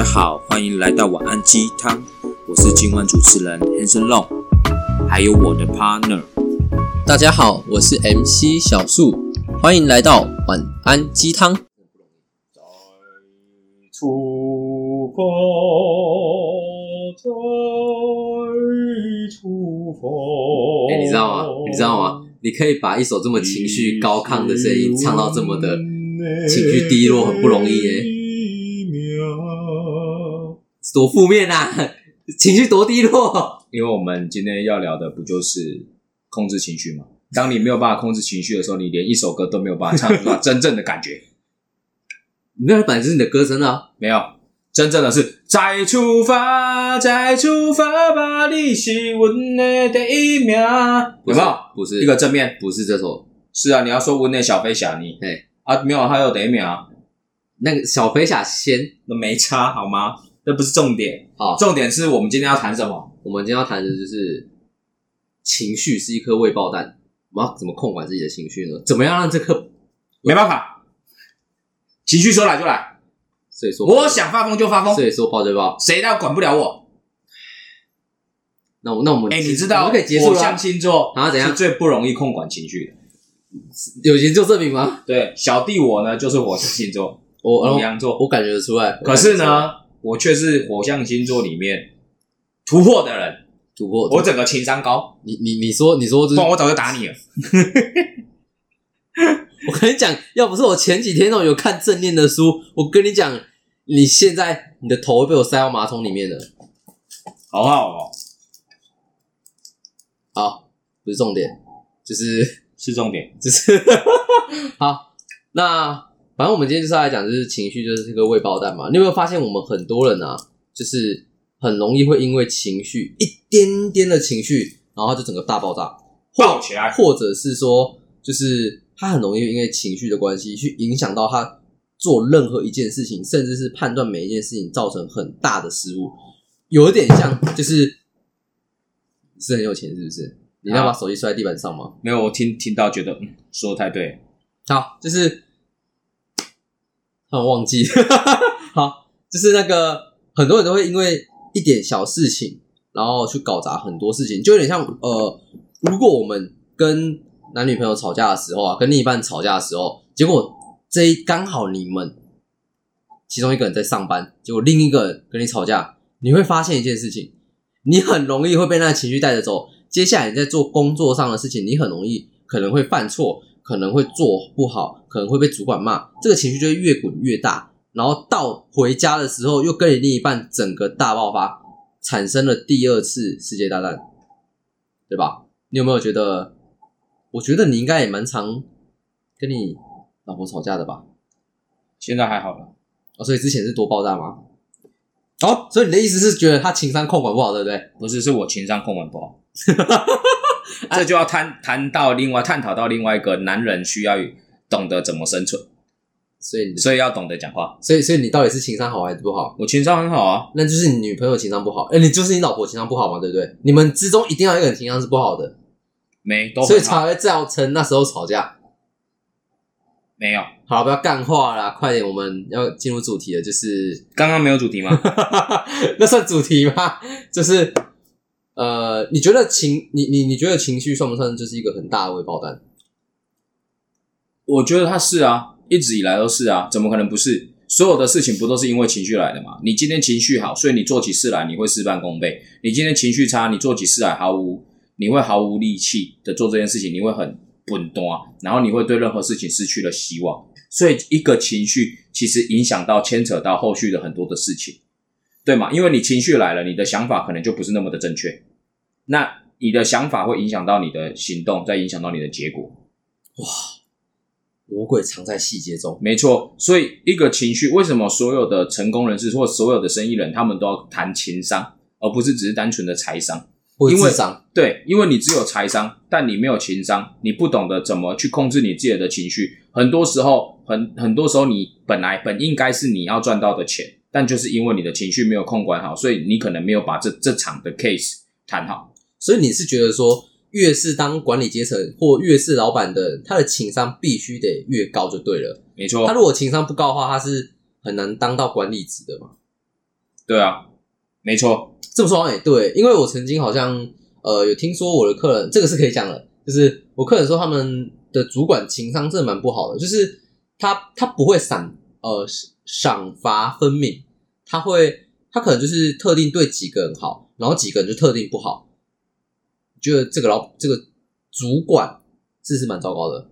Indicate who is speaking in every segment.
Speaker 1: 家好，欢迎来到晚安鸡汤，我是今晚主持人 Hanson Long，还有我的 partner。
Speaker 2: 大家好，我是 MC 小树，欢迎来到晚安鸡汤。
Speaker 3: 再出发，再出发。
Speaker 2: 哎、你知道吗？你知道吗？你可以把一首这么情绪高亢的声音唱到这么的情绪低落，很不容易耶、多负面啊！情绪多低落。
Speaker 3: 因为我们今天要聊的不就是控制情绪吗？当你没有办法控制情绪的时候，你连一首歌都没有办法唱出来真正的感觉。
Speaker 2: 那本来是你的歌声啊！
Speaker 3: 没有，真正的是再出发，再出发吧，你是我的第一名。有没有？
Speaker 2: 不是
Speaker 3: 一个正面？
Speaker 2: 不是这首，
Speaker 3: 是啊，你要说我的小飞侠你，
Speaker 2: 哎
Speaker 3: 啊，没有，还有第一名啊，
Speaker 2: 那个小飞侠先
Speaker 3: 那没差好吗？这不是重点，
Speaker 2: 好。
Speaker 3: 重点是我们今天要谈什么？
Speaker 2: 我们今天要谈的就是情绪是一颗未爆弹，我们要怎么控管自己的情绪呢？怎么样让这颗
Speaker 3: 没办法，情绪说来就来，
Speaker 2: 所以说
Speaker 3: 我想发疯就发疯，
Speaker 2: 所以说爆就爆。
Speaker 3: 谁都管不了我。
Speaker 2: 那我那我们
Speaker 3: 哎，你知
Speaker 2: 我
Speaker 3: 道
Speaker 2: 我可以结束了
Speaker 3: 火象。星座
Speaker 2: 啊怎样
Speaker 3: 是最不容易控管情绪的。
Speaker 2: 有研究证明吗？
Speaker 3: 对，小弟我呢就是火象星座，
Speaker 2: 我
Speaker 3: 母羊座，
Speaker 2: 我感觉得出来。
Speaker 3: 可是呢，我却是火象星座里面突破的人，
Speaker 2: 突破
Speaker 3: 我整个情商高，
Speaker 2: 你你你说你说这
Speaker 3: 不然我早就打你了。
Speaker 2: 我跟你讲，要不是我前几天哦有看正念的书，我跟你讲，你现在你的头会被我塞到马桶里面的。
Speaker 3: 好好哦，
Speaker 2: 好，不是重点，就是
Speaker 3: 是重点。
Speaker 2: 就是 好。那反正我们今天就是要来讲，就是情绪就是这个未爆弹嘛。你有没有发现，我们很多人啊，就是很容易会因为情绪一点点的情绪，然后就整个大爆炸，
Speaker 3: 爆起来
Speaker 2: 或者是说，就是他很容易因为情绪的关系去影响到他做任何一件事情，甚至是判断每一件事情，造成很大的失误。有一点像，就是是很有钱，是不是？你要把手机摔在地板上吗？
Speaker 3: 没有，我听听到觉得嗯说的太对。
Speaker 2: 好，就是，我忘记，好，就是那个很多人都会因为一点小事情，然后去搞砸很多事情，就有点像呃，如果我们跟男女朋友吵架的时候啊，跟另一半吵架的时候，结果这刚好你们其中一个人在上班，结果另一个人跟你吵架，你会发现一件事情，你很容易会被那个情绪带着走。接下来你在做工作上的事情，你很容易可能会犯错，可能会做不好，可能会被主管骂，这个情绪就会越滚越大，然后到回家的时候又跟你另一半整个大爆发，产生了第二次世界大战，对吧？你有没有觉得？我觉得你应该也蛮常跟你老婆吵架的吧？
Speaker 3: 现在还好了，
Speaker 2: 哦，所以之前是多爆炸吗？哦，所以你的意思是觉得他情商控管不好，对不对？
Speaker 3: 不是是我情商控管不好。这就要谈谈到另外探讨到另外一个男人需要懂得怎么生存，
Speaker 2: 所以，
Speaker 3: 所以要懂得讲话。
Speaker 2: 所以所以你到底是情商好还是不好？
Speaker 3: 我情商很好啊，
Speaker 2: 那就是你女朋友情商不好，哎、你就是你老婆情商不好嘛，对不对？你们之中一定要有一个人情商是不好的，
Speaker 3: 没都
Speaker 2: 所以才会造成那时候吵架。
Speaker 3: 没有。
Speaker 2: 好，不要干话啦，快点，我们要进入主题了，就是
Speaker 3: 刚刚没有主题吗？
Speaker 2: 那算主题吗？就是呃，你觉得情你你你觉得情绪算不算就是一个很大的微爆弹？
Speaker 3: 我觉得他是啊，一直以来都是啊，怎么可能不是？所有的事情不都是因为情绪来的吗？你今天情绪好，所以你做起事来你会事半功倍；你今天情绪差，你做起事来毫无，你会毫无力气的做这件事情，你会很笨惰，然后你会对任何事情失去了希望。所以一个情绪其实影响到牵扯到后续的很多的事情，对吗？因为你情绪来了，你的想法可能就不是那么的正确，那你的想法会影响到你的行动，再影响到你的结果。
Speaker 2: 哇魔鬼藏在细节中。
Speaker 3: 没错，所以一个情绪，为什么所有的成功人士或所有的生意人，他们都要谈情商，而不是只是单纯的财商？因为
Speaker 2: 商，
Speaker 3: 对，因为你只有财商，但你没有情商，你不懂得怎么去控制你自己的情绪。很多时候，很很多时候，你本来本应该是你要赚到的钱，但就是因为你的情绪没有控管好，所以你可能没有把这这场的 case 谈好。
Speaker 2: 所以你是觉得说，越是当管理阶层或越是老板的，他的情商必须得越高就对了。
Speaker 3: 没错
Speaker 2: 他，如果情商不高的话，他是很难当到管理职的嘛。
Speaker 3: 对啊，没错，
Speaker 2: 这么说好像也对，因为我曾经好像呃有听说我的客人，这个是可以讲的，就是我客人说他们的主管情商真的蛮不好的，就是他他不会赏呃赏罚分明，他会他可能就是特定对几个人好，然后几个人就特定不好。觉得这个老这个主管这是蛮糟糕的。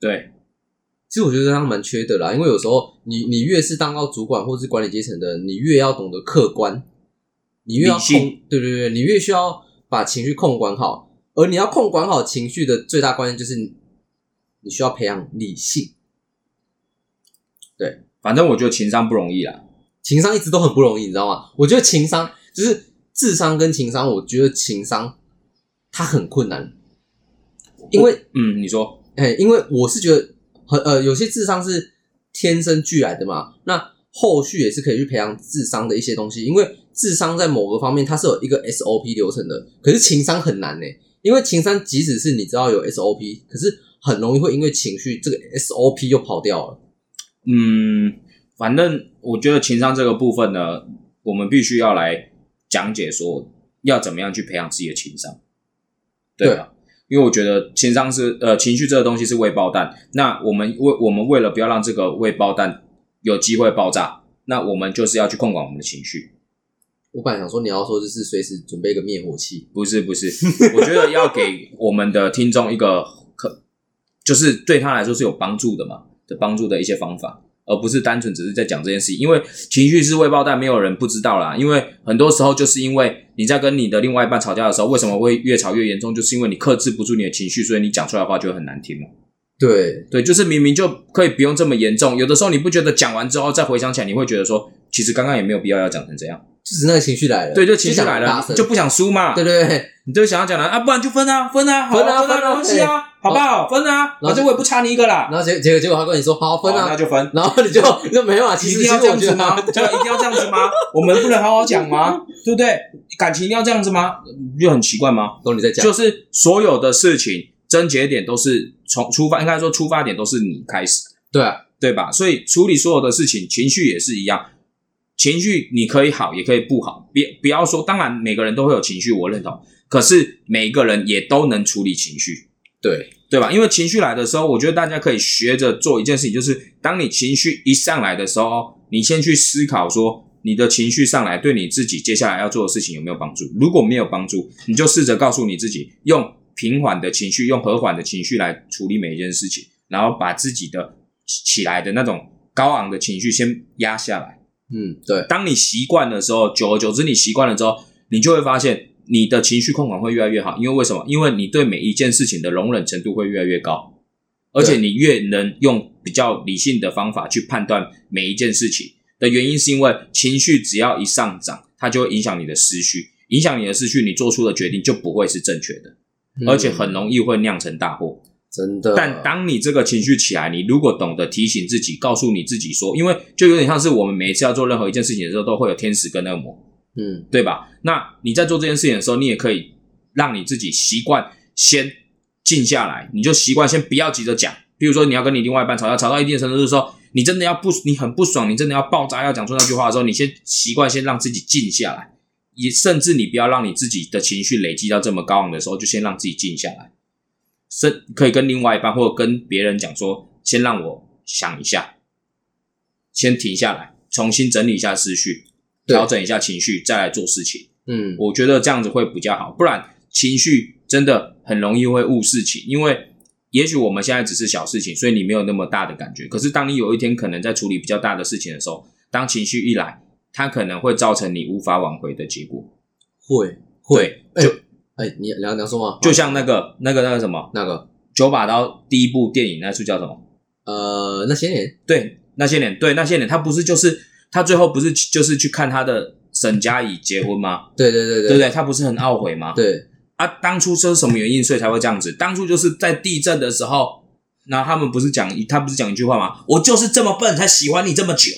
Speaker 3: 对，
Speaker 2: 其实我觉得他蛮缺的啦，因为有时候你你越是当到主管或是管理阶层的，你越要懂得客观，你越要控，对对对，你越需要把情绪控管好。而你要控管好情绪的最大关键就是你你需要培养理性，对
Speaker 3: 反正我觉得情商不容易啦。
Speaker 2: 情商一直都很不容易，你知道吗？我觉得情商就是智商跟情商，我觉得情商它很困难，因为
Speaker 3: 嗯，你说，
Speaker 2: 哎，因为我是觉得很呃，有些智商是天生俱来的嘛，那后续也是可以去培养智商的一些东西，因为智商在某个方面它是有一个 SOP 流程的，可是情商很难呢，因为情商即使是你知道有 SOP，可是很容易会因为情绪这个 SOP 又跑掉了。
Speaker 3: 嗯，反正我觉得情商这个部分呢，我们必须要来讲解说要怎么样去培养自己的情商，对吧？因为我觉得情商是呃情绪这个东西是未爆弹，那我们为我们为了不要让这个未爆弹有机会爆炸，那我们就是要去控管我们的情绪。
Speaker 2: 我本来想说你要说就是随时准备一个灭火器，
Speaker 3: 不是不是，我觉得要给我们的听众一个可，就是对他来说是有帮助的嘛的帮助的一些方法，而不是单纯只是在讲这件事情。因为情绪是未爆弹，没有人不知道啦。因为很多时候就是因为你在跟你的另外一半吵架的时候，为什么会越吵越严重，就是因为你克制不住你的情绪，所以你讲出来的话就会很难听嘛。
Speaker 2: 对，
Speaker 3: 对，就是明明就可以不用这么严重，有的时候你不觉得讲完之后再回想起来，你会觉得说，其实刚刚也没有必要要讲成这样。
Speaker 2: 就是那个情绪来了，
Speaker 3: 对，就情绪来了，就不想输嘛。
Speaker 2: 对对对，
Speaker 3: 你就想要讲的啊，不然就分啊，分啊，好
Speaker 2: 分啊
Speaker 3: 分啊，没关系啊，好不好？分啊，
Speaker 2: 然后
Speaker 3: 反正我也不差你一个啦。
Speaker 2: 然后结结果结果他跟你说好分啊
Speaker 3: 那，就分。
Speaker 2: 然后你就你就没办法，
Speaker 3: 一定要这样子吗？就一定要这样子吗？我们不能好好讲吗？对不对？感情一定要这样子吗？就很奇怪吗？
Speaker 2: 懂你在讲，
Speaker 3: 就是所有的事情症结点都是从出发，应该说出发点都是你开始，
Speaker 2: 对啊，
Speaker 3: 对吧？所以处理所有的事情，情绪也是一样。情绪你可以好，也可以不好，别不要说。当然，每个人都会有情绪，我认同。可是每一个人也都能处理情绪，
Speaker 2: 对，
Speaker 3: 对吧？因为情绪来的时候，我觉得大家可以学着做一件事情，就是当你情绪一上来的时候，你先去思考说，你的情绪上来对你自己接下来要做的事情有没有帮助？如果没有帮助，你就试着告诉你自己，用平缓的情绪，用和缓的情绪来处理每一件事情，然后把自己的起来的那种高昂的情绪先压下来。
Speaker 2: 嗯，对，
Speaker 3: 当你习惯的时候，久而久之，你习惯了之后，你就会发现你的情绪控管会越来越好。因为为什么？因为你对每一件事情的容忍程度会越来越高，而且你越能用比较理性的方法去判断每一件事情的原因，是因为情绪只要一上涨，它就会影响你的思绪，影响你的思绪，你做出的决定就不会是正确的，
Speaker 2: 嗯
Speaker 3: 而且很容易会酿成大祸。
Speaker 2: 真的，
Speaker 3: 但当你这个情绪起来，你如果懂得提醒自己，告诉你自己说，因为就有点像是我们每一次要做任何一件事情的时候，都会有天使跟恶魔，
Speaker 2: 嗯
Speaker 3: 对吧？那你在做这件事情的时候，你也可以让你自己习惯先静下来，你就习惯先不要急着讲。比如说你要跟你另外一半吵架，吵到一定程度的时候，你真的要不，你很不爽，你真的要爆炸，要讲出那句话的时候，你先习惯先让自己静下来，也甚至你不要让你自己的情绪累积到这么高昂的时候，就先让自己静下来。是可以跟另外一半或者跟别人讲说，先让我想一下，先停下来，重新整理一下思绪，调整一下情绪，再来做事情。
Speaker 2: 嗯，
Speaker 3: 我觉得这样子会比较好，不然情绪真的很容易会误事情。因为也许我们现在只是小事情，所以你没有那么大的感觉。可是当你有一天可能在处理比较大的事情的时候，当情绪一来，它可能会造成你无法挽回的结果。
Speaker 2: 会会，
Speaker 3: 对，就
Speaker 2: 哎，你梁梁说吗？
Speaker 3: 就像那个那个那个什么
Speaker 2: 那个
Speaker 3: 九把刀第一部电影那出叫什么？
Speaker 2: 呃，那些年，
Speaker 3: 对，那些年，对那些年，他不是就是他最后不是就是去看他的沈佳宜结婚吗？
Speaker 2: 对对对
Speaker 3: 对不对？他不是很懊悔吗？
Speaker 2: 对，
Speaker 3: 啊，当初这是什么原因，所以才会这样子？当初就是在地震的时候，然后他们不是讲一，他不是讲一句话吗？我就是这么笨，才喜欢你这么久。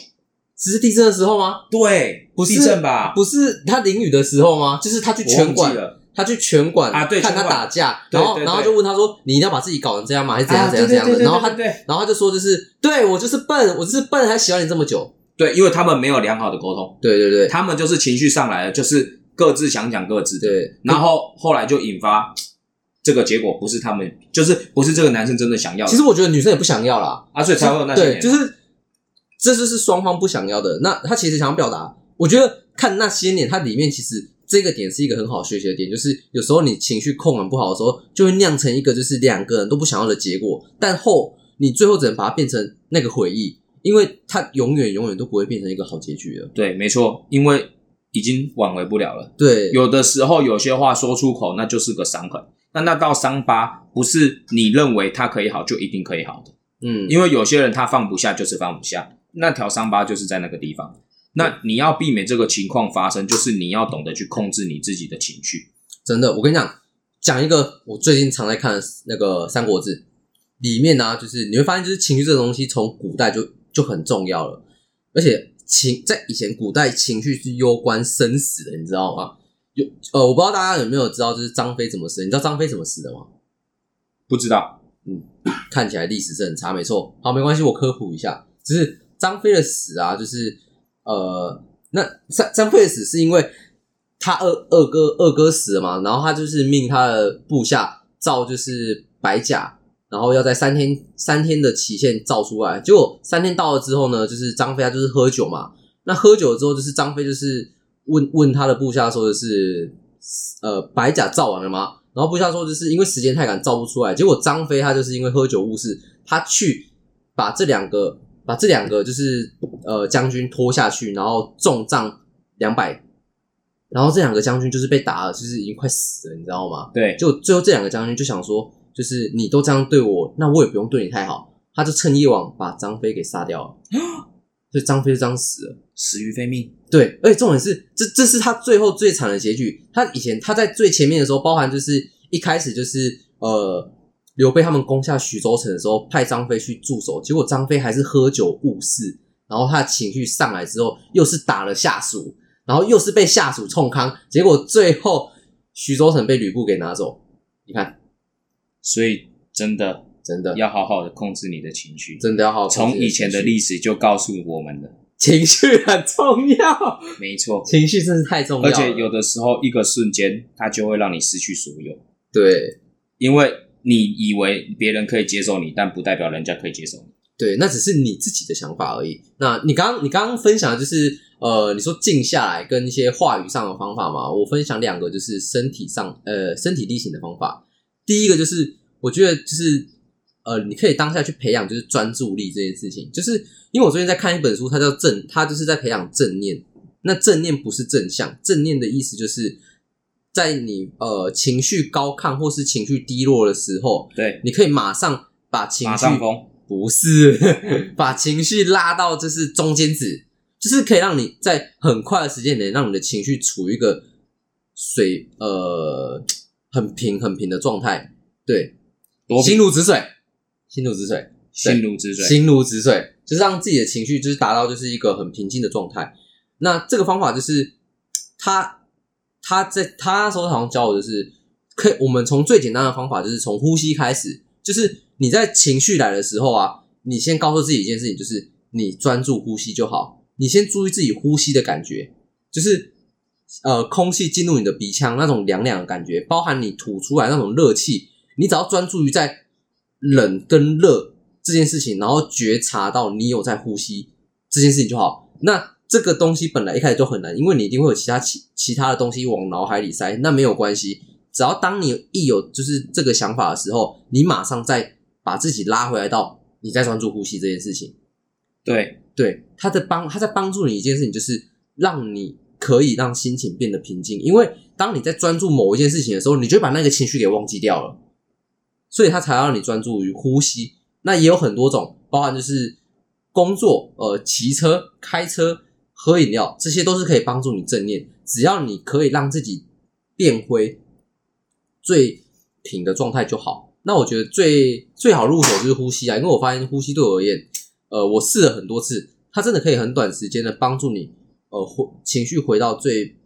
Speaker 2: 只是地震的时候吗？
Speaker 3: 对，
Speaker 2: 不是
Speaker 3: 地震吧？
Speaker 2: 不是他淋雨的时候吗？就是他去
Speaker 3: 我
Speaker 2: 拳馆，
Speaker 3: 了
Speaker 2: 他去拳馆
Speaker 3: 啊对
Speaker 2: 看他打架，然后然后就问他说：“你一定要把自己搞成这样吗？还是怎样
Speaker 3: 啊
Speaker 2: 怎样怎样的？”然后他然后他就说：“就是对我就是笨，我就是笨，还喜欢你这么久。
Speaker 3: 对，因为他们没有良好的沟通，
Speaker 2: 对对对
Speaker 3: 他们就是情绪上来了，就是各自想讲各自的，
Speaker 2: 对，
Speaker 3: 然后后来就引发这个结果不是他们，就是不是这个男生真的想要，
Speaker 2: 其实我觉得女生也不想要啦，
Speaker 3: 啊，所以才会有那些
Speaker 2: 对，就是这就是双方不想要的。那他其实想要表达，我觉得看那些年，他里面其实这个点是一个很好学习的点，就是有时候你情绪控管不好的时候，就会酿成一个就是两个人都不想要的结果，但后你最后只能把它变成那个回忆，因为它永远永远都不会变成一个好结局了。
Speaker 3: 对，没错，因为已经挽回不了了。
Speaker 2: 对，
Speaker 3: 有的时候有些话说出口，那就是个伤痕。那那道伤疤不是你认为它可以好就一定可以好的，
Speaker 2: 嗯，
Speaker 3: 因为有些人他放不下就是放不下，那条伤疤就是在那个地方。那你要避免这个情况发生，就是你要懂得去控制你自己的情绪。
Speaker 2: 真的，我跟你讲，讲一个我最近常在看的那个《三国志》里面呢、就是你会发现，就是情绪这个东西从古代就就很重要了，而且情在以前古代情绪是攸关生死的，你知道吗？有呃，我不知道大家有没有知道，就是张飞怎么死？你知道张飞怎么死的吗？
Speaker 3: 不知道，嗯
Speaker 2: 看起来历史是很差，没错。好，没关系，我科普一下，就是张飞的死啊，就是呃，那张张飞死是因为他二二哥二哥死了嘛，然后他就是命他的部下造就是白甲，然后要在三天三天的期限造出来。结果三天到了之后呢，就是张飞他就是喝酒嘛，那喝酒之后就是张飞就是问问他的部下说的是呃白甲造完了吗？然后部下说就是因为时间太赶造不出来，结果张飞他就是因为喝酒误事，他去把这两个把这两个就是呃将军拖下去，然后重杖两百，然后这两个将军就是被打了，就是已经快死了，你知道吗？
Speaker 3: 对，
Speaker 2: 就最后这两个将军就想说，就是你都这样对我，那我也不用对你太好，他就趁夜晚把张飞给杀掉了，所以张飞就这样死了。
Speaker 3: 死于非命。
Speaker 2: 对，而且重点是，这这是他最后最惨的结局。他以前他在最前面的时候，包含就是一开始就是呃刘备他们攻下徐州城的时候，派张飞去驻守，结果张飞还是喝酒误事，然后他的情绪上来之后，又是打了下属，然后又是被下属冲康，结果最后徐州城被吕布给拿走。你看，
Speaker 3: 所以真的
Speaker 2: 真的
Speaker 3: 要好好的控制你的情绪。
Speaker 2: 真的要好好
Speaker 3: 从以前的历史就告诉我们了，
Speaker 2: 情绪很重要，
Speaker 3: 没错。
Speaker 2: 情绪真是太重要了，
Speaker 3: 而且有的时候一个瞬间，它就会让你失去所有，
Speaker 2: 对。
Speaker 3: 因为你以为别人可以接受你，但不代表人家可以接受你。
Speaker 2: 对，那只是你自己的想法而已。那你刚刚你刚刚分享的就是呃，你说静下来跟一些话语上的方法嘛，我分享两个就是身体上呃身体力行的方法。第一个就是我觉得就是呃，你可以当下去培养就是专注力这件事情，就是因为我最近在看一本书，它叫正，它就是在培养正念。那正念不是正向，正念的意思就是在你呃情绪高亢或是情绪低落的时候，
Speaker 3: 对，
Speaker 2: 你可以马上把情绪
Speaker 3: 马上疯，
Speaker 2: 不是 把情绪拉到就是中间值，就是可以让你在很快的时间内让你的情绪处于一个水呃很平很平的状态。对，心如止水，心如止水，
Speaker 3: 心如止水。
Speaker 2: 心如止水，就是让自己的情绪就是达到就是一个很平静的状态。那这个方法就是他他在他那时候好像教我就是可以，我们从最简单的方法就是从呼吸开始，就是你在情绪来的时候啊，你先告诉自己一件事情，就是你专注呼吸就好，你先注意自己呼吸的感觉，就是呃空气进入你的鼻腔那种凉凉的感觉，包含你吐出来那种热气，你只要专注于在冷跟热这件事情，然后觉察到你有在呼吸这件事情就好。那这个东西本来一开始就很难，因为你一定会有其他其其他的东西往脑海里塞，那没有关系，只要当你一有就是这个想法的时候，你马上再把自己拉回来到你在专注呼吸这件事情。
Speaker 3: 对，
Speaker 2: 对，他在帮他在帮助你一件事情，就是让你可以让心情变得平静。因为当你在专注某一件事情的时候，你就会把那个情绪给忘记掉了，所以他才要让你专注于呼吸。那也有很多种，包含就是工作、呃，骑车、开车、喝饮料，这些都是可以帮助你正念。只要你可以让自己变回最平的状态就好。那我觉得最最好入手就是呼吸啊，因为我发现呼吸对我而言，呃，我试了很多次，它真的可以很短时间的帮助你，呃，回情绪回到最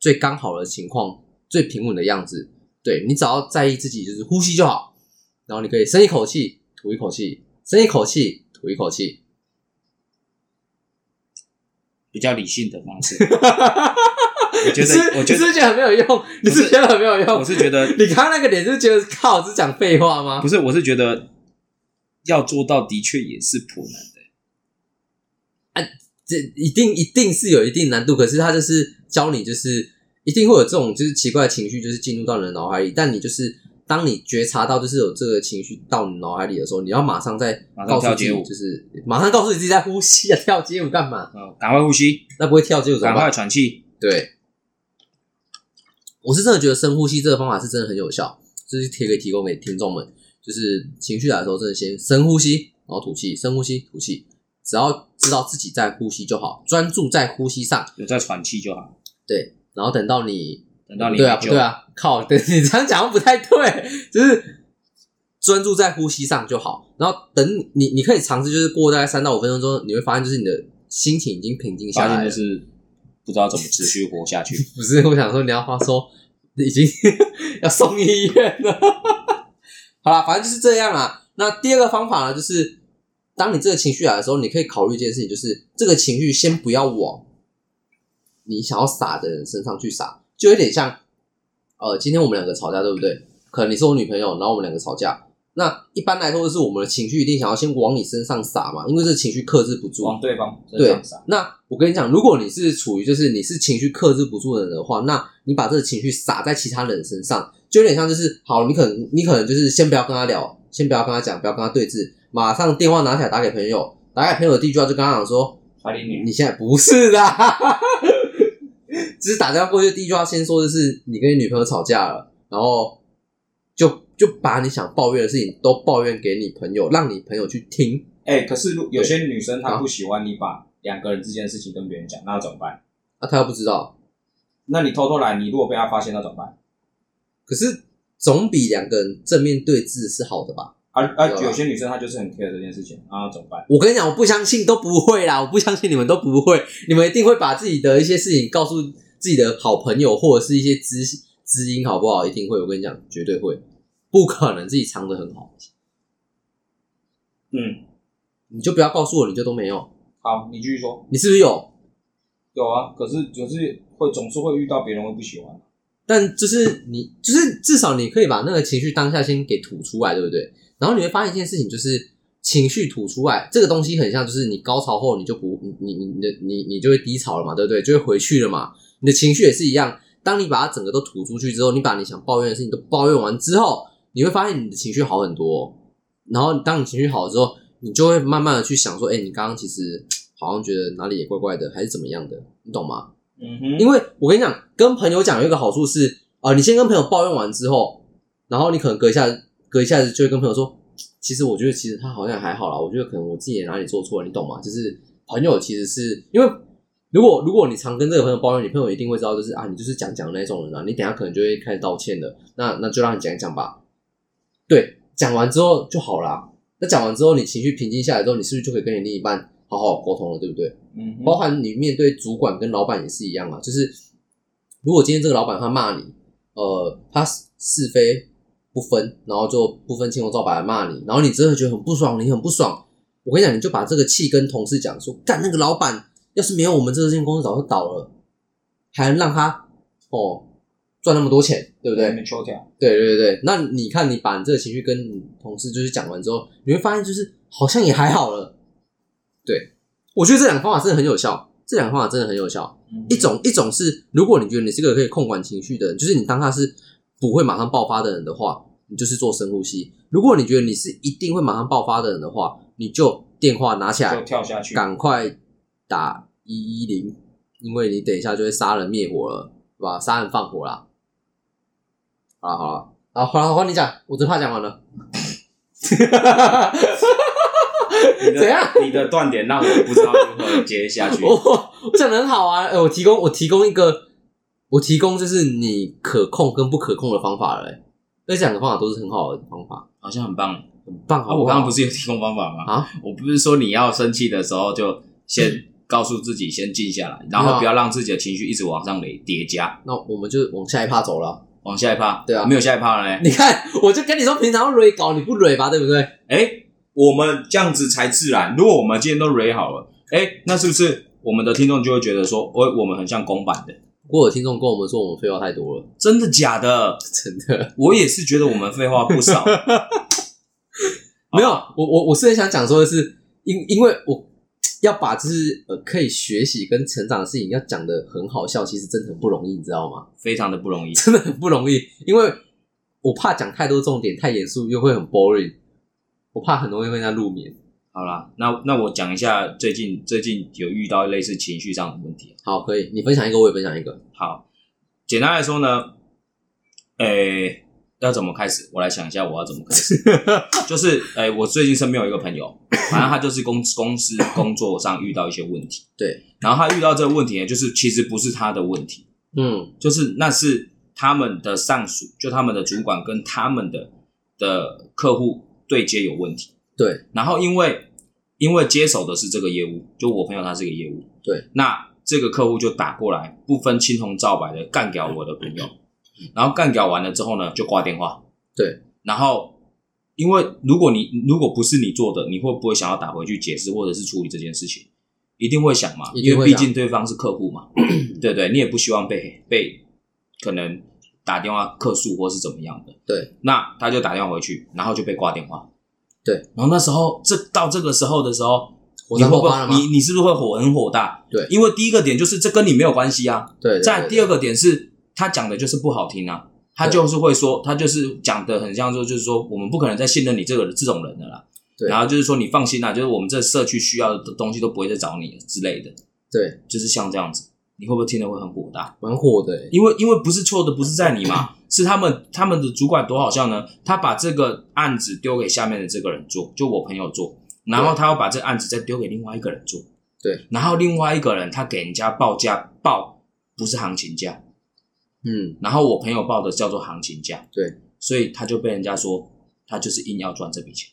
Speaker 2: 最刚好的情况，最平稳的样子。对你只要在意自己就是呼吸就好，然后你可以深一口气，吐一口气，深一口气，吐一口气。
Speaker 3: 比较理性的方式。我觉得，我觉得
Speaker 2: 你是是觉得很没有用？你是觉得很没有用？
Speaker 3: 我是觉得
Speaker 2: 你刚刚那个脸是觉得靠是讲废话吗
Speaker 3: 不？是，我是觉得要做到的确也是颇难的。
Speaker 2: 啊这一定一定是有一定难度，可是他就是教你，就是一定会有这种就是奇怪的情绪，就是进入到你的脑海里。但你就是当你觉察到就是有这个情绪到你脑海里的时候，你要马上再
Speaker 3: 马上
Speaker 2: 告诉自己，
Speaker 3: 跳街舞
Speaker 2: 就是马上告诉你自己在呼吸啊，跳街舞干嘛？
Speaker 3: 嗯，赶快呼吸，
Speaker 2: 那不会跳街舞怎
Speaker 3: 赶快？喘气。
Speaker 2: 对，我是真的觉得深呼吸这个方法是真的很有效，这是可以提供给听众们，就是情绪来的时候，真的先深呼吸，然后吐气，深呼吸，吐气，只要知道自己在呼吸就好，专注在呼吸上，
Speaker 3: 有在喘气就好。
Speaker 2: 对，然后等到你
Speaker 3: 等到你
Speaker 2: 对啊，不对啊，靠，对 你这样讲不太对，就是专注在呼吸上就好。然后等你，你可以尝试，就是过大概三到五分钟之后，你会发现，就是你的心情已经平静下来了。
Speaker 3: 现就是不知道怎么持续活下去。
Speaker 2: 不是，我想说你要发说已经 要送医院了。好啦，反正就是这样啊。那第二个方法呢，就是当你这个情绪来的时候，你可以考虑一件事情，就是这个情绪先不要往你想要撒的人身上去撒，就有点像，呃，今天我们两个吵架，对不对？可能你是我女朋友，然后我们两个吵架。那一般来说，就是我们的情绪一定想要先往你身上撒嘛，因为这情绪克制不住。
Speaker 3: 往对方身
Speaker 2: 对
Speaker 3: 上撒，，
Speaker 2: 那我跟你讲，如果你是处于就是你是情绪克制不住的人的话，那你把这个情绪撒在其他人身上，就有点像就是好，你可能你可能就是先不要跟他聊，先不要跟他讲，不要跟他对峙，马上电话拿起来打给朋友，打给朋友的第一句话就跟他讲说，你现在 不是的，只是打电话过去第一句话先说的是你跟你女朋友吵架了，然后就就把你想抱怨的事情都抱怨给你朋友，让你朋友去听。
Speaker 3: 哎、可是如有些女生她
Speaker 2: 啊
Speaker 3: 不喜欢你把两个人之间的事情跟别人讲，那要怎么办？
Speaker 2: 啊，她又不知道，
Speaker 3: 那你偷偷来，你如果被她发现，那怎么办？
Speaker 2: 可是总比两个人正面对峙是好的吧？
Speaker 3: 啊啊！
Speaker 2: 有啊
Speaker 3: 有些女生她就是很 care 这件事情，那要怎么办？
Speaker 2: 我跟你讲，我不相信都不会啦，我不相信你们都不会，你们一定会把自己的一些事情告诉自己的好朋友或者是一些知知音，好不好？一定会，我跟你讲，绝对会，不可能自己藏的很好，
Speaker 3: 嗯，
Speaker 2: 你就不要告诉我，你就都没有，
Speaker 3: 好，你继续说。
Speaker 2: 你是不是有？
Speaker 3: 有啊，可是就是会总是会遇到别人会不喜欢。
Speaker 2: 但就是你，就是至少你可以把那个情绪当下先给吐出来，对不对？然后你会发现一件事情，就是情绪吐出来这个东西很像，就是你高潮后你就不，你你你你的你你就会低潮了嘛，对不对？就会回去了嘛。你的情绪也是一样，当你把它整个都吐出去之后，你把你想抱怨的事情都抱怨完之后，你会发现你的情绪好很多哦、然后当你情绪好了之后，你就会慢慢的去想说，哎，你刚刚其实 好像觉得哪里也怪怪的，还是怎么样的，你懂吗？
Speaker 3: 嗯哼，
Speaker 2: 因为我跟你讲，跟朋友讲有一个好处是，呃，你先跟朋友抱怨完之后，然后你可能隔一下，隔一下子就会跟朋友说，其实我觉得其实他好像还好啦，我觉得可能我自己也哪里做错了，你懂吗？就是朋友其实是因为如果如果你常跟这个朋友抱怨，你朋友一定会知道，就是啊，你就是讲讲的那种人啊，你等下可能就会开始道歉的，那那就让你讲一讲吧。对，讲完之后就好啦。那讲完之后，你情绪平静下来之后，你是不是就可以跟你另一半好好沟通了，对不对？
Speaker 3: 嗯，
Speaker 2: 包含你面对主管跟老板也是一样啊，就是如果今天这个老板他骂你，呃，他是非不分，然后就不分青红皂白的骂你，然后你真的觉得很不爽，你很不爽，我跟你讲，你就把这个气跟同事讲说，干那个老板要是没有我们这间公司早就倒了，还能让他哦赚那么多钱，对不对？对对对对，那你看，你把你这个情绪跟你同事就是讲完之后，你会发现就是好像也还好了。对，我觉得这两个方法真的很有效，这两个方法真的很有效。
Speaker 3: 嗯
Speaker 2: 一种一种是，如果你觉得你是个可以控管情绪的人，就是你当他是不会马上爆发的人的话，你就是做深呼吸；如果你觉得你是一定会马上爆发的人的话，你就电话拿起
Speaker 3: 就
Speaker 2: 来，
Speaker 3: 跳下去，
Speaker 2: 赶快打一一零，因为你等一下就会杀人灭火了，对吧？杀人放火啦。好了好了，好，好了，换你讲，我这怕讲完了。
Speaker 3: 你的
Speaker 2: 怎样？
Speaker 3: 你的断点让我不知道如何接下去。
Speaker 2: 我我讲的很好啊，哎、我提供我提供一个，我提供就是你可控跟不可控的方法了、欸，那这两个方法都是很好的方法，
Speaker 3: 好像很棒。
Speaker 2: 很棒，好
Speaker 3: 啊，
Speaker 2: 不好？
Speaker 3: 我刚刚不是有提供方法吗？
Speaker 2: 啊，
Speaker 3: 我不是说你要生气的时候就先 告诉自己先静下来，然后不要让自己的情绪一直往上累叠加，
Speaker 2: 那我们就往下一趴走了。
Speaker 3: 往下一趴。
Speaker 2: 对啊
Speaker 3: 没有下一趴了呢。
Speaker 2: 你看，我就跟你说，平常蕊搞你不蕊吧，对不对？
Speaker 3: 哎，我们这样子才自然。如果我们今天都蕊好了，哎，那是不是我们的听众就会觉得说，我我们很像公版的，
Speaker 2: 不过有听众跟我们说，我们废话太多了，
Speaker 3: 真的假的？
Speaker 2: 真的
Speaker 3: 我也是觉得我们废话不少。
Speaker 2: 没有。我我我是很想讲说的是，因因为我要把就是呃可以学习跟成长的事情要讲的很好笑，其实真的很不容易，你知道吗？
Speaker 3: 非常的不容易。
Speaker 2: 真的很不容易，因为我怕讲太多重点太严肃又会很 boring，我怕很容易会让人家入眠。
Speaker 3: 好啦，那那我讲一下最近最近有遇到类似情绪上的问题。
Speaker 2: 好，可以，你分享一个，我也分享一个。
Speaker 3: 好，简单来说呢，诶、要怎么开始？我来想一下，我要怎么开始。就是，诶、我最近身边有一个朋友，反正他就是公公司工作上遇到一些问题，
Speaker 2: 对，
Speaker 3: 然后他遇到这个问题呢，就是其实不是他的问题，
Speaker 2: 嗯
Speaker 3: 就是那是他们的上属，就他们的主管跟他们的的客户对接有问题。
Speaker 2: 对，
Speaker 3: 然后因为因为接手的是这个业务，就我朋友他是个业务，
Speaker 2: 对，
Speaker 3: 那这个客户就打过来，不分青红皂白的干掉我的朋友，然后干掉完了之后呢，就挂电话，
Speaker 2: 对，
Speaker 3: 然后因为如果你如果不是你做的，你会不会想要打回去解释或者是处理这件事情？一定会想嘛，因为毕竟对方是客户嘛，对对，你也不希望被被可能打电话客诉或是怎么样的，
Speaker 2: 对，
Speaker 3: 那他就打电话回去，然后就被挂电话。
Speaker 2: 对，
Speaker 3: 然后那时候这到这个时候的时候，
Speaker 2: 火
Speaker 3: 你会不会？你你是不是会火很火大？
Speaker 2: 对
Speaker 3: 因为第一个点就是这跟你没有关系啊。
Speaker 2: 对，对对
Speaker 3: 再第二个点是他讲的就是不好听啊，他就是会说，他就是讲的很像说，就是说我们不可能再信任你这个这种人的啦。
Speaker 2: 对
Speaker 3: 然后就是说你放心啦，就是我们这社区需要的东西都不会再找你之类的，
Speaker 2: 对，
Speaker 3: 就是像这样子，你会不会听得会很火大？
Speaker 2: 蛮火的欸。
Speaker 3: 因为因为不是错的，不是在你嘛，是他们他们的主管多好笑呢？他把这个案子丢给下面的这个人做，就我朋友做，然后他要把这个案子再丢给另外一个人做，
Speaker 2: 对，
Speaker 3: 然后另外一个人他给人家报价报不是行情价，
Speaker 2: 嗯，
Speaker 3: 然后我朋友报的叫做行情价，
Speaker 2: 对，
Speaker 3: 所以他就被人家说他就是硬要赚这笔钱，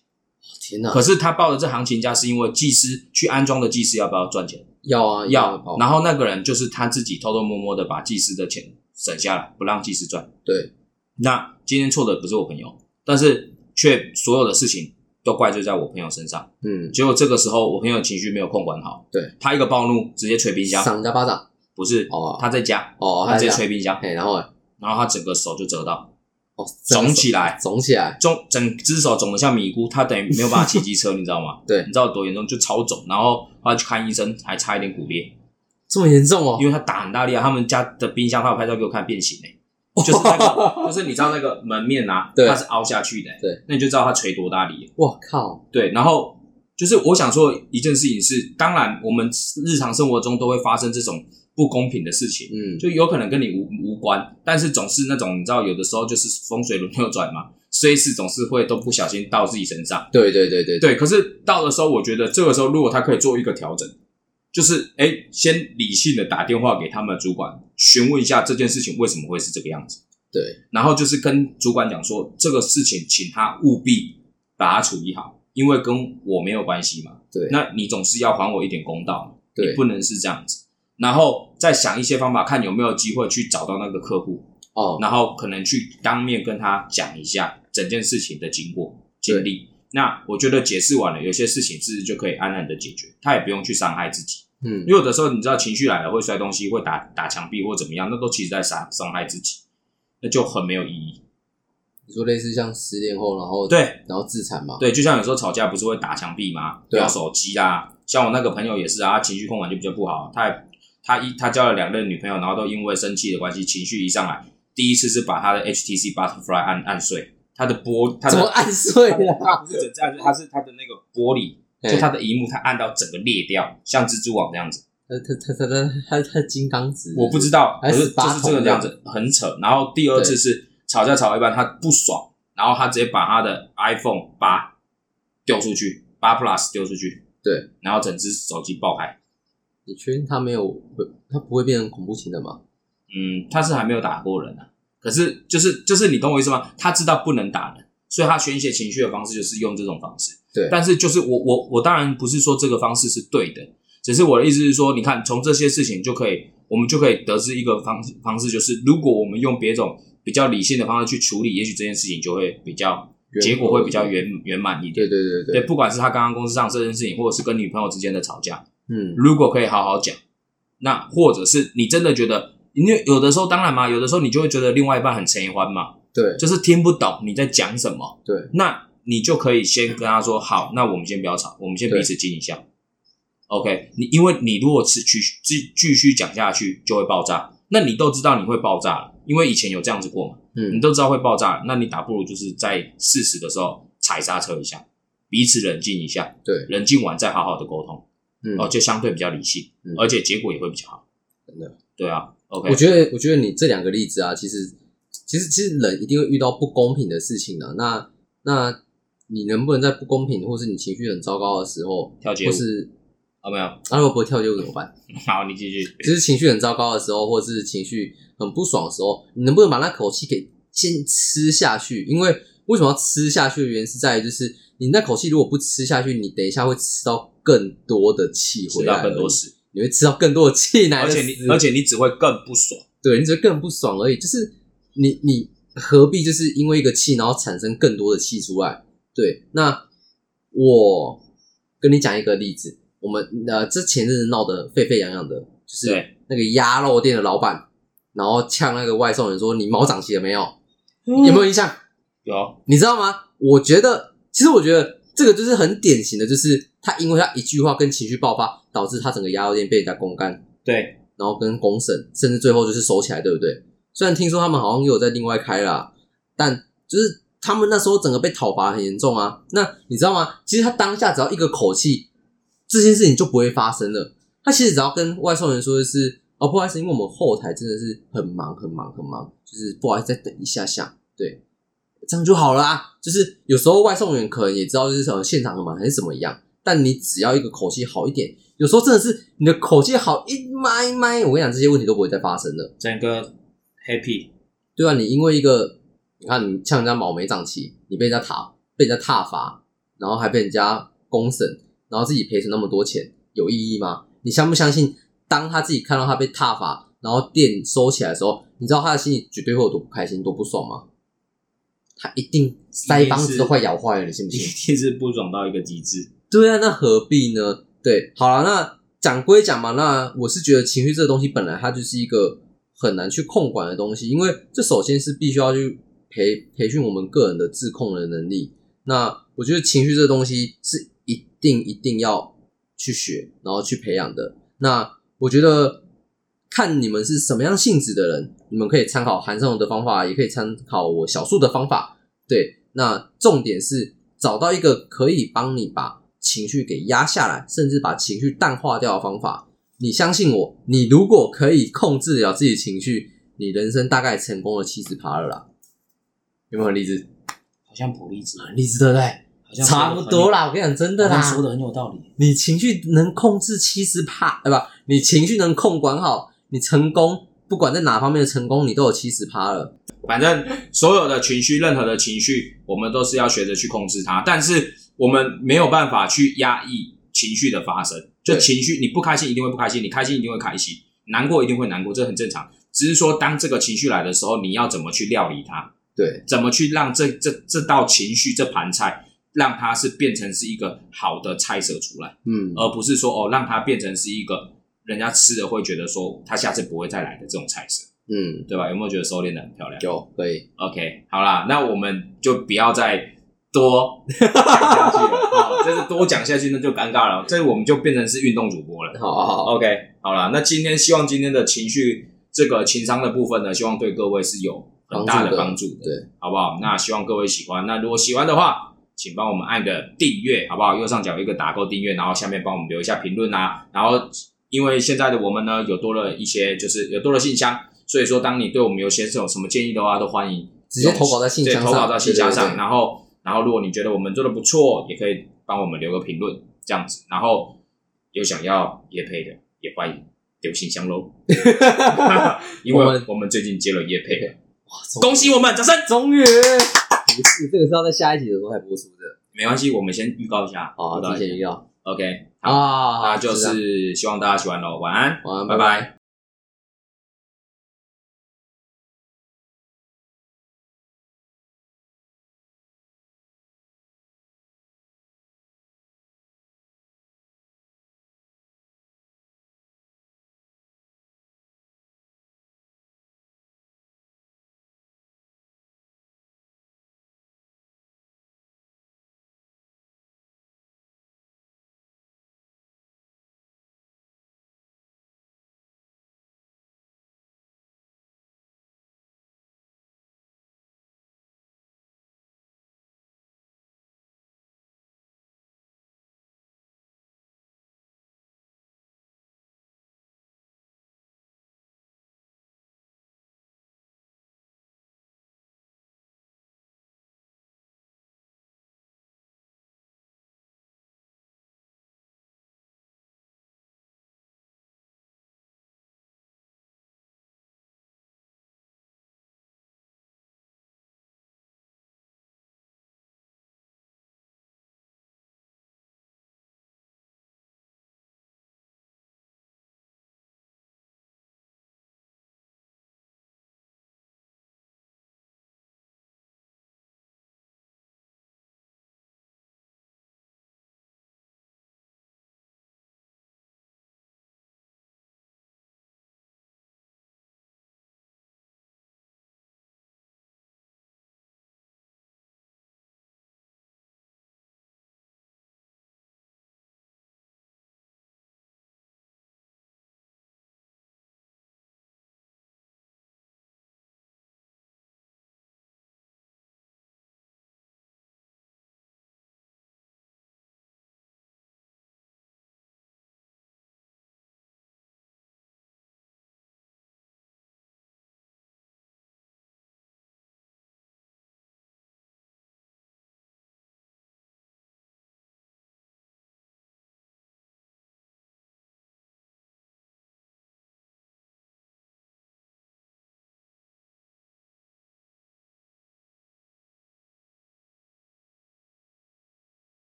Speaker 2: 天哪，
Speaker 3: 可是他报的这行情价是因为技师去安装的技师要不要赚钱？
Speaker 2: 要啊
Speaker 3: 要。
Speaker 2: 跑，
Speaker 3: 然后那个人就是他自己偷偷摸摸的把技师的钱省下来，不让技师赚。
Speaker 2: 对。
Speaker 3: 那今天错的不是我朋友，但是却所有的事情都怪罪在我朋友身上。
Speaker 2: 嗯，
Speaker 3: 结果这个时候我朋友情绪没有控管好，
Speaker 2: 对。
Speaker 3: 他一个暴怒直接捶冰箱，
Speaker 2: 赏人家巴掌
Speaker 3: 不是
Speaker 2: 哦。
Speaker 3: 他在家，
Speaker 2: 哦，
Speaker 3: 他直接
Speaker 2: 还这样
Speaker 3: 捶冰箱，
Speaker 2: 然后欸
Speaker 3: 然后他整个手就折到。
Speaker 2: 哦
Speaker 3: 肿起来，
Speaker 2: 肿起来，
Speaker 3: 肿整只手肿的像米糊，他等于没有办法骑机车，你知道吗？
Speaker 2: 对。
Speaker 3: 你知道多严重？就超肿，然后后来去看医生，还差一点骨裂。
Speaker 2: 这么严重哦？
Speaker 3: 因？为他打很大力啊，他们家的冰箱他有拍照给我看变形诶、就是那个，就是你知道那个门面啊，
Speaker 2: 对。
Speaker 3: 它是凹下去的、欸。
Speaker 2: 对，
Speaker 3: 那你就知道它捶多大力。
Speaker 2: 我靠，
Speaker 3: 对，然后就是我想说一件事情是，当然我们日常生活中都会发生这种不公平的事情，
Speaker 2: 嗯，
Speaker 3: 就有可能跟你无无关，但是总是那种你知道有的时候就是风水轮流转嘛，虽是总是会都不小心到自己身上。
Speaker 2: 对对对对
Speaker 3: 对，可是到的时候，我觉得这个时候如果他可以做一个调整，就是哎，先理性的打电话给他们的主管，询问一下这件事情为什么会是这个样子，
Speaker 2: 对。
Speaker 3: 然后就是跟主管讲说这个事情，请他务必把它处理好，因为跟我没有关系嘛。
Speaker 2: 对。
Speaker 3: 那你总是要还我一点公道嘛，
Speaker 2: 对。
Speaker 3: 不能是这样子。然后再想一些方法，看有没有机会去找到那个客户，
Speaker 2: 哦，
Speaker 3: 然后可能去当面跟他讲一下整件事情的经过经历。那我觉得解释完了，有些事情是不是就可以安然的解决，他也不用去伤害自己。
Speaker 2: 嗯
Speaker 3: 因为有的时候你知道情绪来了会摔东西，会打打墙壁或怎么样，那都其实在伤伤害自己，那就很没有意义。
Speaker 2: 你说类似像失恋后，然后
Speaker 3: 对
Speaker 2: 然后自残嘛？
Speaker 3: 对，就像有时候吵架不是会打墙壁吗？
Speaker 2: 对啊
Speaker 3: 手机啦，像我那个朋友也是啊，情绪控管就比较不好，他也他一他交了两任女朋友，然后都因为生气的关系，情绪一上来，第一次是把他的 HTC Butterfly 按按碎，他的玻他的
Speaker 2: 怎么按碎了？
Speaker 3: 他不是整只按碎，它是他的那个玻璃，就他的荧幕，他按到整个裂掉，像蜘蛛网这样子。
Speaker 2: 他他他他他他金刚指，
Speaker 3: 我不知道，
Speaker 2: 还是
Speaker 3: 可是就是这个这样子，很扯。然后第二次是吵架吵到一半，他不爽，然后他直接把他的 iPhone 八丢出去，八 Plus 丢出去，
Speaker 2: 对，
Speaker 3: 然后整只手机爆开。
Speaker 2: 你确定他没有他不会变成恐怖型的吗？
Speaker 3: 嗯，他是还没有打过人啊，可是就是就是你懂我意思吗？他知道不能打人，所以他宣泄情绪的方式就是用这种方式。
Speaker 2: 对
Speaker 3: 但是就是我我我当然不是说这个方式是对的，只是我的意思是说，你看从这些事情就可以，我们就可以得知一个方方式，就是如果我们用别种比较理性的方式去处理，也许这件事情就会比较
Speaker 2: 圆
Speaker 3: 结果会比较圆圆满一点。
Speaker 2: 对对对
Speaker 3: 对，不管是他刚刚公司上这件事情，或者是跟女朋友之间的吵架，
Speaker 2: 嗯。
Speaker 3: 如果可以好好讲，那或者是你真的觉得，因为有的时候当然嘛，有的时候你就会觉得另外一半很陈欢嘛，
Speaker 2: 对。
Speaker 3: 就是听不懂你在讲什么，
Speaker 2: 对，
Speaker 3: 那你就可以先跟他说，好，那我们先不要吵，我们先彼此静一下。OK，你因为你如果持续继继续讲下去，就会爆炸。那你都知道你会爆炸了，因为以前有这样子过嘛，嗯。你
Speaker 2: 嗯
Speaker 3: 都知道会爆炸，那你打不如就是在适时的时候踩刹车一下，彼此冷静一下，
Speaker 2: 对，
Speaker 3: 冷静完再好好的沟通，
Speaker 2: 嗯
Speaker 3: 哦，就相对比较理性，
Speaker 2: 嗯
Speaker 3: 而且结果也会比较好。
Speaker 2: 真的。
Speaker 3: 对啊，OK，
Speaker 2: 我觉得，我觉得你这两个例子啊，其实，其实，其实人一定会遇到不公平的事情的。那，那你能不能在不公平，或是你情绪很糟糕的时候，
Speaker 3: 跳街舞
Speaker 2: 或是
Speaker 3: 哦没有，
Speaker 2: 啊，如果不会跳街舞怎么办？
Speaker 3: 好，你继续。
Speaker 2: 就是情绪很糟糕的时候，或是情绪很不爽的时候，你能不能把那口气给先吃下去？因为为什么要吃下去的原因是在于，就是你那口气如果不吃下去，你等一下会吃到更多的气
Speaker 3: 吃
Speaker 2: 回来，
Speaker 3: 到更多，屎，
Speaker 2: 你会吃到更多的气来的
Speaker 3: 而且你而且你只会更不爽。
Speaker 2: 对，你只会更不爽而已。就是你你何必就是因为一个气，然后产生更多的气出来？对，那我跟你讲一个例子，我们呃这前阵子闹得沸沸扬扬的，就是
Speaker 3: 对
Speaker 2: 那个鸭肉店的老板，然后呛那个外送人说：“你毛长齐了没有？有没有印象？
Speaker 3: 有
Speaker 2: 你知道吗？”我觉得，其实我觉得这个就是很典型的，就是他因为他一句话跟情绪爆发，导致他整个鸭肉店被人家公干。
Speaker 3: 对，
Speaker 2: 然后跟公审，甚至最后就是收起来，对不对？虽然听说他们好像又有在另外开啦，但就是他们那时候整个被讨伐很严重啊。那你知道吗？其实他当下只要一个口气，这件事情就不会发生了。他其实只要跟外送员说的是：“哦，不好意思，因为我们后台真的是很忙、很忙、很忙，就是不好意思，再等一下下。”对，这样就好了啊。就是有时候外送员可能也知道就是什么现场很忙还是怎么样，但你只要一个口气好一点，有时候真的是你的口气好一麦一麦，我跟你讲，这些问题都不会再发生了。
Speaker 3: 整个 happy，
Speaker 2: 对啊，你因为一个，你看你呛人家毛没长齐，你被人家踏被人家踏伐，然后还被人家公审，然后自己赔成那么多钱，有意义吗？你相不相信？当他自己看到他被踏伐，然后店收起来的时候，你知道他的心里绝对会有多不开心、多不爽吗？他一定腮帮子都快咬坏了，你信不信一？
Speaker 3: 定是不爽到一个极致。
Speaker 2: 对啊，那何必呢？对，好了，那讲归讲嘛，那我是觉得情绪这个东西本来它就是一个很难去控管的东西，因为这首先是必须要去培培训我们个人的自控的能力。那我觉得情绪这个东西是一定一定要去学，然后去培养的。那我觉得看你们是什么样性质的人，你们可以参考韩胜荣的方法，也可以参考我小树的方法。对，那重点是找到一个可以帮你把情绪给压下来，甚至把情绪淡化掉的方法。你相信我，你如果可以控制了自己情绪，你人生大概成功了七十趴了啦。有没有很励志？
Speaker 3: 好像普利兹，
Speaker 2: 很励志，对不对？
Speaker 3: 好像
Speaker 2: 差不多啦，我跟你讲，真的啦，
Speaker 3: 说的很有道理。
Speaker 2: 你情绪能控制七十趴，对吧？你情绪能控管好，你成功，不管在哪方面的成功，你都有七十趴了。
Speaker 3: 反正所有的情绪，任何的情绪，我们都是要学着去控制它。但是我们没有办法去压抑情绪的发生。就情绪，你不开心一定会不开心，你开心一定会开心，难过一定会难过，这很正常。只是说，当这个情绪来的时候，你要怎么去料理它？
Speaker 2: 对，
Speaker 3: 怎么去让这这这道情绪这盘菜，让它是变成是一个好的菜色出来，
Speaker 2: 嗯，
Speaker 3: 而不是说哦，让它变成是一个人家吃了会觉得说他下次不会再来的这种菜色，
Speaker 2: 嗯，
Speaker 3: 对吧？有没有觉得收敛的很漂亮？
Speaker 2: 有可以
Speaker 3: ，OK，好啦，那我们就不要再多讲下去了，哦，这是多讲下去那就尴尬了，这我们就变成是运动主播了。
Speaker 2: 好好好
Speaker 3: ，OK，好了，那今天希望今天的情绪这个情商的部分呢，希望对各位是有很大的帮助的，
Speaker 2: 对，
Speaker 3: 好不好？那希望各位喜欢。那如果喜欢的话，请帮我们按个订阅，好不好？右上角有一个打勾订阅，然后下面帮我们留一下评论啊。然后，因为现在的我们呢，有多了一些，就是有多了信箱，所以说当你对我们有些有什么建议的话，都欢迎
Speaker 2: 直接投稿在信箱上
Speaker 3: 对投稿到信箱上。
Speaker 2: 对对对
Speaker 3: 然后，然后如果你觉得我们做的不错，也可以帮我们留个评论，这样子。然后有想要叶配的，也欢迎留信箱喽。因为
Speaker 2: 我们
Speaker 3: 最近接了叶配了，
Speaker 2: 哇
Speaker 3: 恭喜我们，掌声！
Speaker 2: 终于，不是这个是要在下一集的时候才播出的，
Speaker 3: 没关系，我们先预告一下，
Speaker 2: 哦，
Speaker 3: 预告一下
Speaker 2: 提前预告
Speaker 3: OK，好，
Speaker 2: 啊，
Speaker 3: 那就是希望大家喜欢喽，晚安，
Speaker 2: 晚安，
Speaker 3: 拜。
Speaker 2: 拜
Speaker 3: 拜